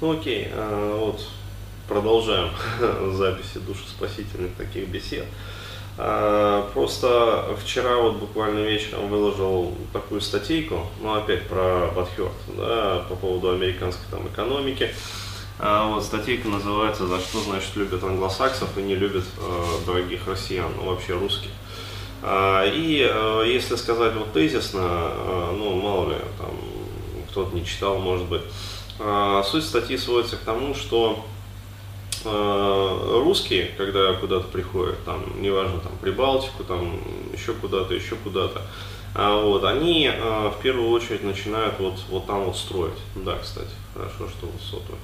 Ну окей, а, вот продолжаем записи душеспасительных таких бесед. А, просто вчера вот буквально вечером выложил такую статейку, ну опять про Батхерт, да, по поводу американской там экономики. А вот статейка называется «За что, значит, любят англосаксов и не любят э, дорогих россиян, ну вообще русских». А, и э, если сказать вот тезисно, э, ну мало ли, там кто-то не читал, может быть, э, суть статьи сводится к тому, что э, русские, когда куда-то приходят, там, неважно, там, Прибалтику, там, еще куда-то, еще куда-то, а вот, они в первую очередь начинают вот, вот там вот строить. Да, кстати, хорошо, что вот сотовый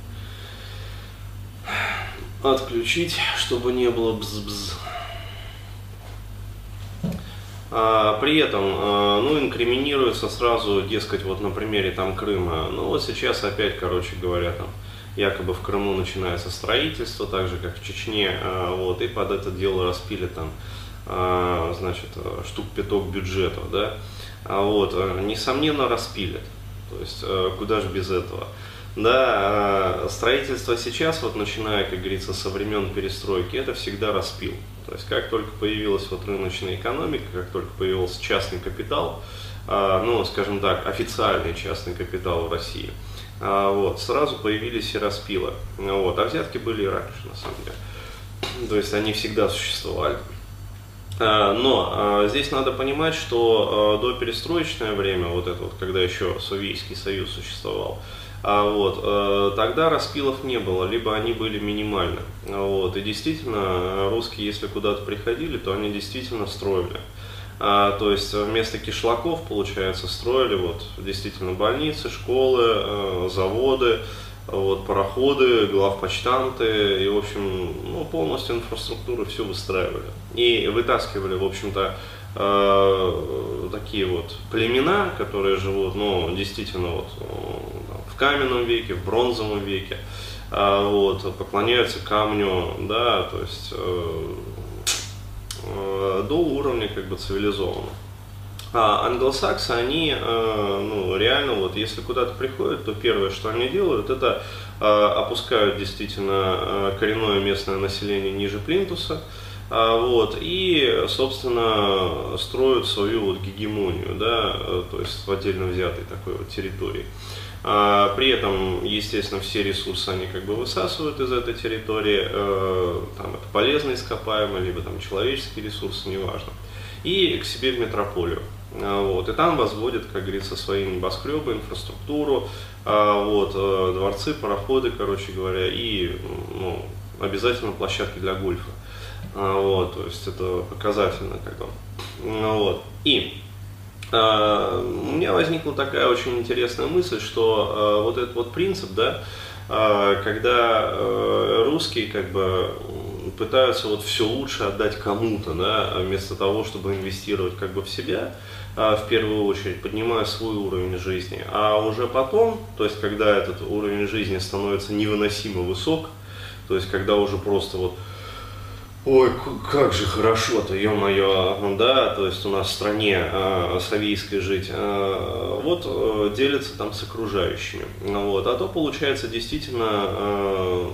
отключить, чтобы не было бз-бз. А, при этом, а, ну, инкриминируется сразу, дескать, вот на примере там Крыма, ну, вот сейчас опять, короче говоря, там, якобы в Крыму начинается строительство, так же, как в Чечне, а, вот, и под это дело распили там, значит, штук пяток бюджета, да, вот, несомненно, распилят, то есть, куда же без этого. Да, строительство сейчас, вот начиная, как говорится, со времен перестройки, это всегда распил. То есть как только появилась вот рыночная экономика, как только появился частный капитал, ну, скажем так, официальный частный капитал в России, вот, сразу появились и распилы. Вот, а взятки были и раньше, на самом деле. То есть они всегда существовали. Но здесь надо понимать, что до перестроечное время, вот это вот, когда еще Советский Союз существовал, вот, э, тогда распилов не было, либо они были минимальны. Вот, и действительно, русские, если куда-то приходили, то они действительно строили. А, то есть вместо кишлаков, получается, строили вот действительно больницы, школы, э, заводы, вот, пароходы, главпочтанты, и, в общем, ну, полностью инфраструктуру все выстраивали. И вытаскивали, в общем-то, э, такие вот племена, которые живут, ну, действительно, вот, в каменном веке, в бронзовом веке, а, вот, поклоняются камню, да, то есть э, э, до уровня как бы цивилизованного. А англосаксы, они, э, ну, реально, вот, если куда-то приходят, то первое, что они делают, это опускают действительно коренное местное население ниже плинтуса, а, вот, и, собственно, строят свою вот гегемонию, да, то есть в отдельно взятой такой вот территории. А, при этом, естественно, все ресурсы они как бы высасывают из этой территории, э, там это полезные ископаемые, либо там человеческие ресурсы, неважно, и к себе в метрополию. А, вот, и там возводят, как говорится, свои небоскребы, инфраструктуру, а, вот, э, дворцы, пароходы, короче говоря, и ну, обязательно площадки для гольфа. Вот, то есть это показательно как бы. Вот. И у меня возникла такая очень интересная мысль, что а, вот этот вот принцип, да, а, когда русские как бы пытаются вот все лучше отдать кому-то, да, вместо того, чтобы инвестировать как бы в себя, в первую очередь, поднимая свой уровень жизни. А уже потом, то есть когда этот уровень жизни становится невыносимо высок, то есть когда уже просто вот Ой, как же хорошо-то, ё-моё, да, то есть у нас в стране э, советской жить, э, вот э, делится там с окружающими, вот, а то получается действительно э,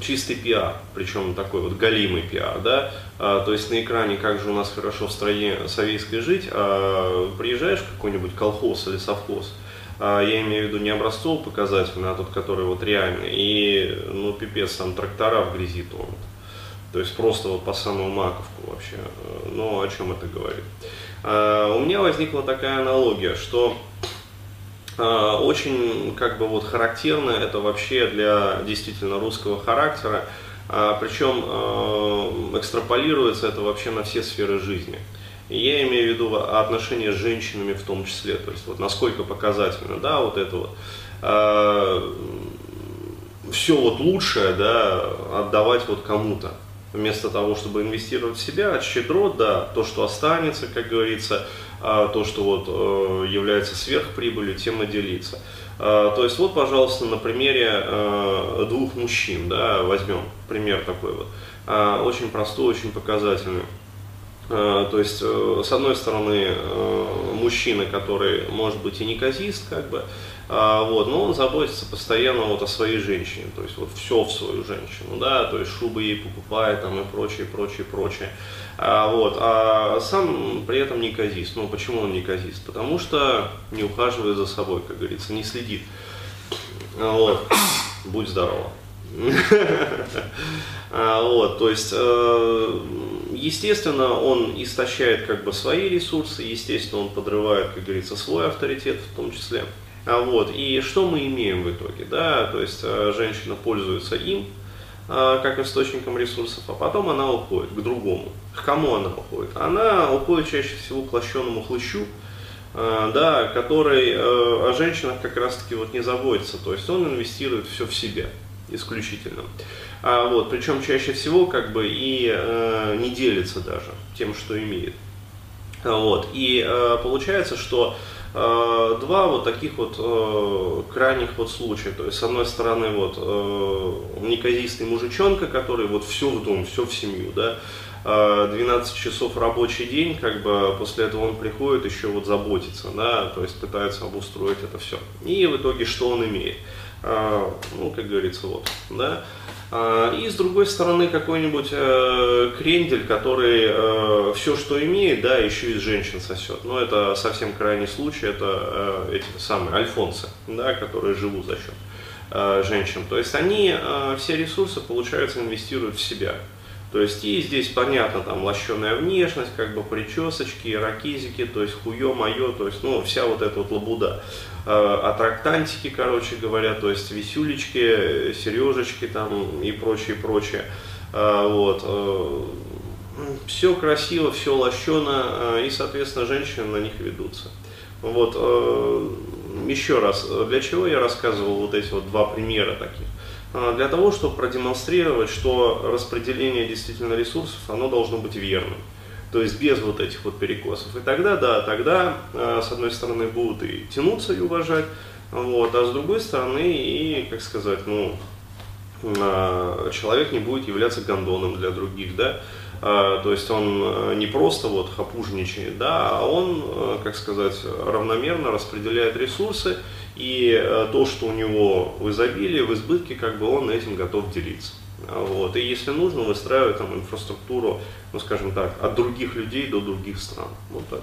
чистый пиар, причем такой вот галимый пиар, да, а, то есть на экране как же у нас хорошо в стране советской жить, а приезжаешь в какой-нибудь колхоз или совхоз, а, я имею в виду не образцово показательный, а тот, который вот реальный, и, ну, пипец, там трактора в грязи тонут. То есть просто вот по самую маковку вообще. Ну, о чем это говорит? А, у меня возникла такая аналогия, что а, очень как бы вот характерно это вообще для действительно русского характера, причем экстраполируется это вообще на все сферы жизни. Я имею в виду отношения с женщинами в том числе, то есть вот насколько показательно, да, вот это вот все вот лучшее, да, отдавать вот кому-то вместо того, чтобы инвестировать в себя, щедро, да, то, что останется, как говорится, а, то, что вот э, является сверхприбылью, тем и делиться. А, то есть вот, пожалуйста, на примере э, двух мужчин, да, возьмем пример такой вот, а, очень простой, очень показательный. То есть, э, с одной стороны, мужчина, который, может быть, и не казист, как бы, а, вот, но он заботится постоянно вот о своей женщине, то есть вот все в свою женщину, да, то есть шубы ей покупает там и прочее, прочее, прочее. А, вот, а сам при этом не казист. Ну, почему он не казист? Потому что не ухаживает за собой, как говорится, не следит. Вот, будь здорова. А, вот, то есть, э, естественно, он истощает как бы свои ресурсы, естественно, он подрывает, как говорится, свой авторитет в том числе. А вот, и что мы имеем в итоге, да, то есть э, женщина пользуется им, э, как источником ресурсов, а потом она уходит к другому. К кому она уходит? Она уходит чаще всего к лощеному хлыщу, э, да, который о женщинах как раз-таки вот не заботится, то есть он инвестирует все в себя исключительно. А вот, причем чаще всего как бы и не делится даже тем, что имеет. Вот, и получается, что два вот таких вот э, крайних вот случая. То есть, с одной стороны, вот э, неказистый мужичонка, который вот все в дом, все в семью, да, 12 часов рабочий день, как бы после этого он приходит еще вот заботиться, да, то есть пытается обустроить это все. И в итоге что он имеет? Ну, как говорится, вот, да. А, и с другой стороны какой-нибудь э, крендель, который э, все, что имеет, да, еще из женщин сосет. Но это совсем крайний случай, это э, эти самые альфонсы, да, которые живут за счет э, женщин. То есть они э, все ресурсы, получается, инвестируют в себя. То есть и здесь понятно, там лощеная внешность, как бы причесочки, ракизики, то есть хуе мое, то есть, ну, вся вот эта вот лабуда. Э, аттрактантики, короче говоря, то есть висюлечки, сережечки там и прочее, прочее. Э, вот. Э, все красиво, все лощено, и, соответственно, женщины на них ведутся. Вот, еще раз, для чего я рассказывал вот эти вот два примера таких? Для того, чтобы продемонстрировать, что распределение действительно ресурсов, оно должно быть верным. То есть без вот этих вот перекосов. И тогда, да, тогда, э, с одной стороны, будут и тянуться и уважать, вот, а с другой стороны, и, как сказать, ну, э, человек не будет являться гондоном для других, да, то есть он не просто вот хапужничает, да, а он, как сказать, равномерно распределяет ресурсы, и то, что у него в изобилии, в избытке, как бы он этим готов делиться. Вот. И если нужно, выстраивать там инфраструктуру, ну скажем так, от других людей до других стран. Вот так.